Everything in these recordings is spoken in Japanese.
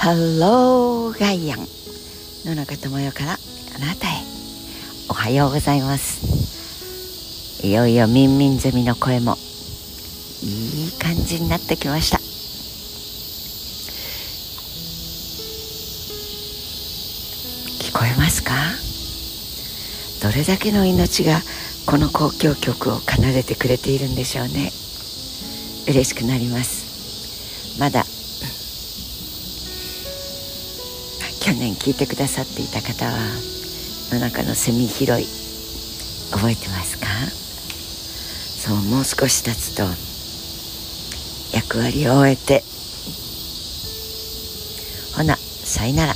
ハローガイアン。野中智代からあなたへ。おはようございます。いよいよミンミンゼミの声も。いい感じになってきました。聞こえますか？どれだけの命がこの交響曲を奏でてくれているんでしょうね。嬉しくなります。まだ去年聞いてくださっていた方は野中のセミ拾い覚えてますか？そうもう少し経つと役割を終えてほなさいなら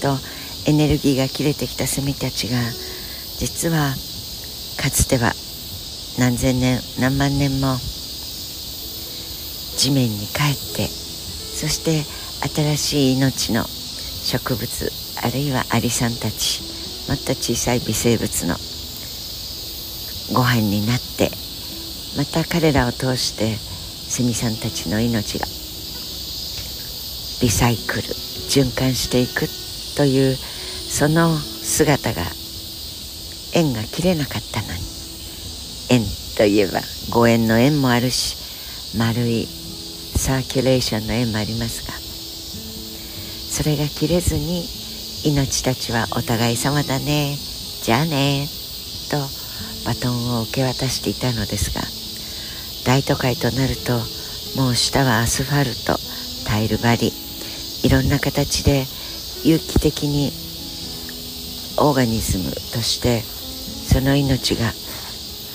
とエネルギーが切れてきたセミたちが実はかつては何千年何万年も地面に帰ってそして新しい命の植物あるいはアリさんたちもっと小さい微生物のご飯になってまた彼らを通してセミさんたちの命がリサイクル循環していくというその姿が縁が切れなかったのに縁といえばご縁の縁もあるし丸いサーキュレーションの縁もありますがそれが切れずに命たちはお互い様だね。じゃあね。とバトンを受け渡していたのですが大都会となるともう下はアスファルトタイル張りいろんな形で有機的にオーガニズムとしてその命が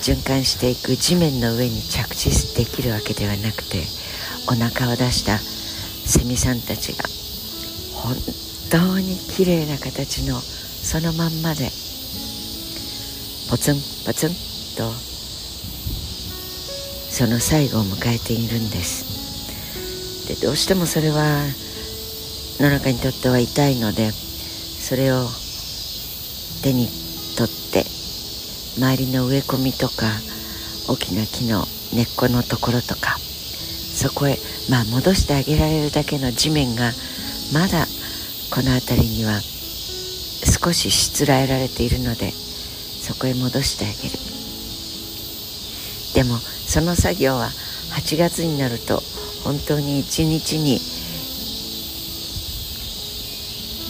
循環していく地面の上に着地できるわけではなくてお腹を出したセミさんたちが本当に綺麗な形のそのまんまでポツンポツンとその最後を迎えているんです。でどうしてもそれは野中にとっては痛いのでそれを手に取って周りの植え込みとか大きな木の根っこのところとかそこへまあ戻してあげられるだけの地面がまだこの辺りには少ししつらえられているのでそこへ戻してあげる。でもその作業は8月になると本当に1日に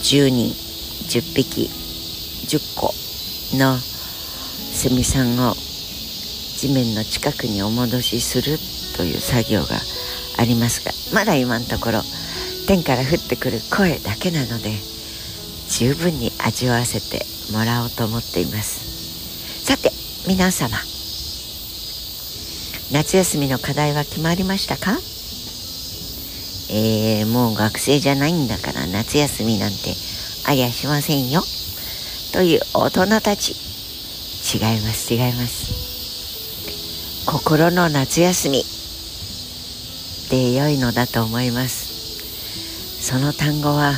10人10匹10個のセミさんを地面の近くにお戻しするという作業がありますがまだ今のところ天から降ってくる声だけなので十分に味わわせてもらおうと思っています。さて皆様。夏休みの課題は決まりましたか？えー、もう学生じゃないんだから夏休みなんてありゃしませんよ。という大人たち。違います違います。心の夏休み。で良いのだと思います。その単語は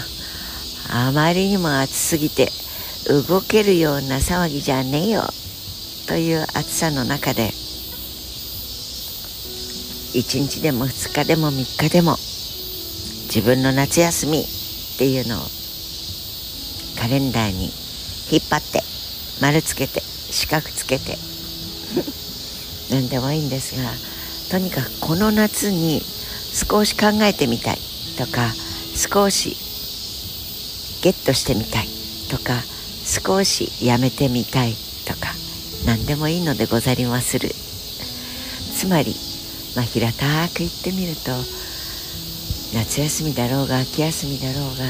あまりにも暑すぎて動けるような騒ぎじゃねえよ。という暑さの中で1日でも2日でも3日でも自分の夏休みっていうのをカレンダーに引っ張って丸つけて四角つけて 何でもいいんですがとにかくこの夏に少し考えてみたいとか少しゲットしてみたいとか少しやめてみたいとか何でもいいのでござりまする。つまり、まあ、平たく言ってみると夏休みだろうが秋休みだろうが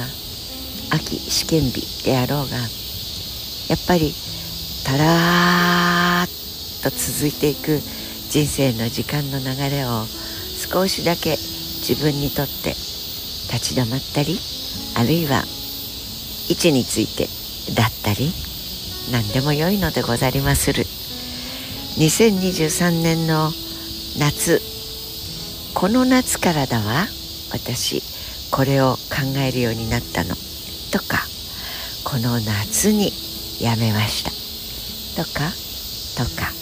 秋試験日であろうがやっぱりたらーっと続いていく人生の時間の流れを少しだけ自分にとって立ち止まったりあるいは位置についてだったり何でも良いのでござりまする。2023年の夏この夏からだわ。私これを考えるようになったの。とかこの夏にやめました。とかとか。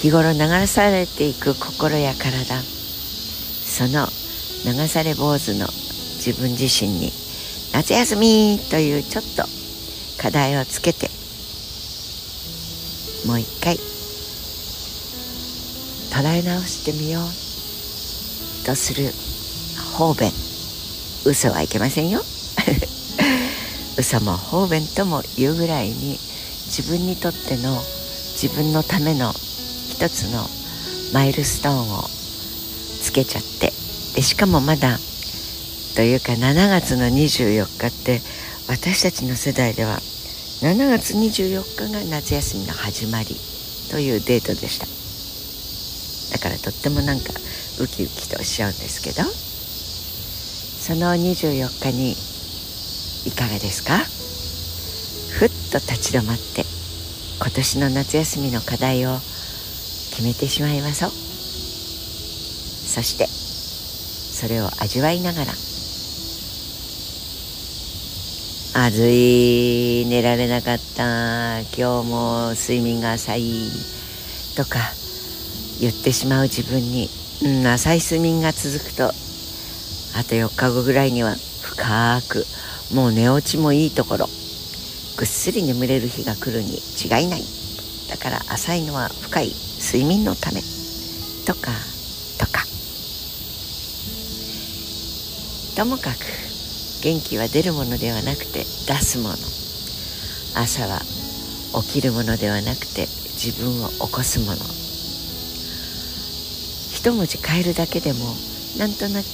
日頃流されていく心や体その流され坊主の自分自身に夏休みというちょっと課題をつけてもう一回捉え直してみようとする方便。嘘はいけませんよ。嘘も方便とも言うぐらいに自分にとっての自分のための一つのマイルストーンをつけちゃってでしかもまだというか7月の24日って私たちの世代では7月24日が夏休みの始まりというデートでした。だからとってもなんかウキウキとしちゃうんですけどその24日にいかがですか？ふっと立ち止まって今年の夏休みの課題を決めてしまいましょう。そしてそれを味わいながら。あずい寝られなかった。今日も睡眠が浅い。とか言ってしまう自分に、うん、浅い睡眠が続くと。あと4日後ぐらいには深くもう寝落ちもいいところ。ぐっすり眠れる日が来るに違いない。だから浅いのは深い睡眠のため。とかともかく元気は出るものではなくて出すもの。朝は起きるものではなくて自分を起こすもの。一文字変えるだけでもなんとなく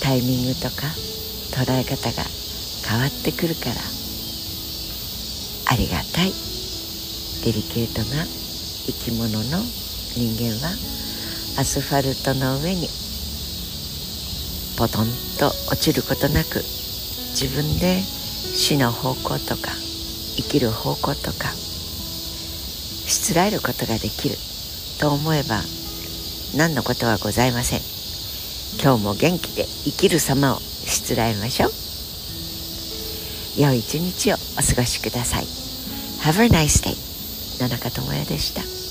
タイミングとか捉え方が変わってくるから。ありがたい。デリケートな生き物の人間はアスファルトの上にポトンと落ちることなく自分で死の方向とか生きる方向とかしつらえることができる。と思えば何のことはございません。今日も元気で生きる様をしつらえましょう。良い一日をお過ごしください。Have a nice day 野中智也でした。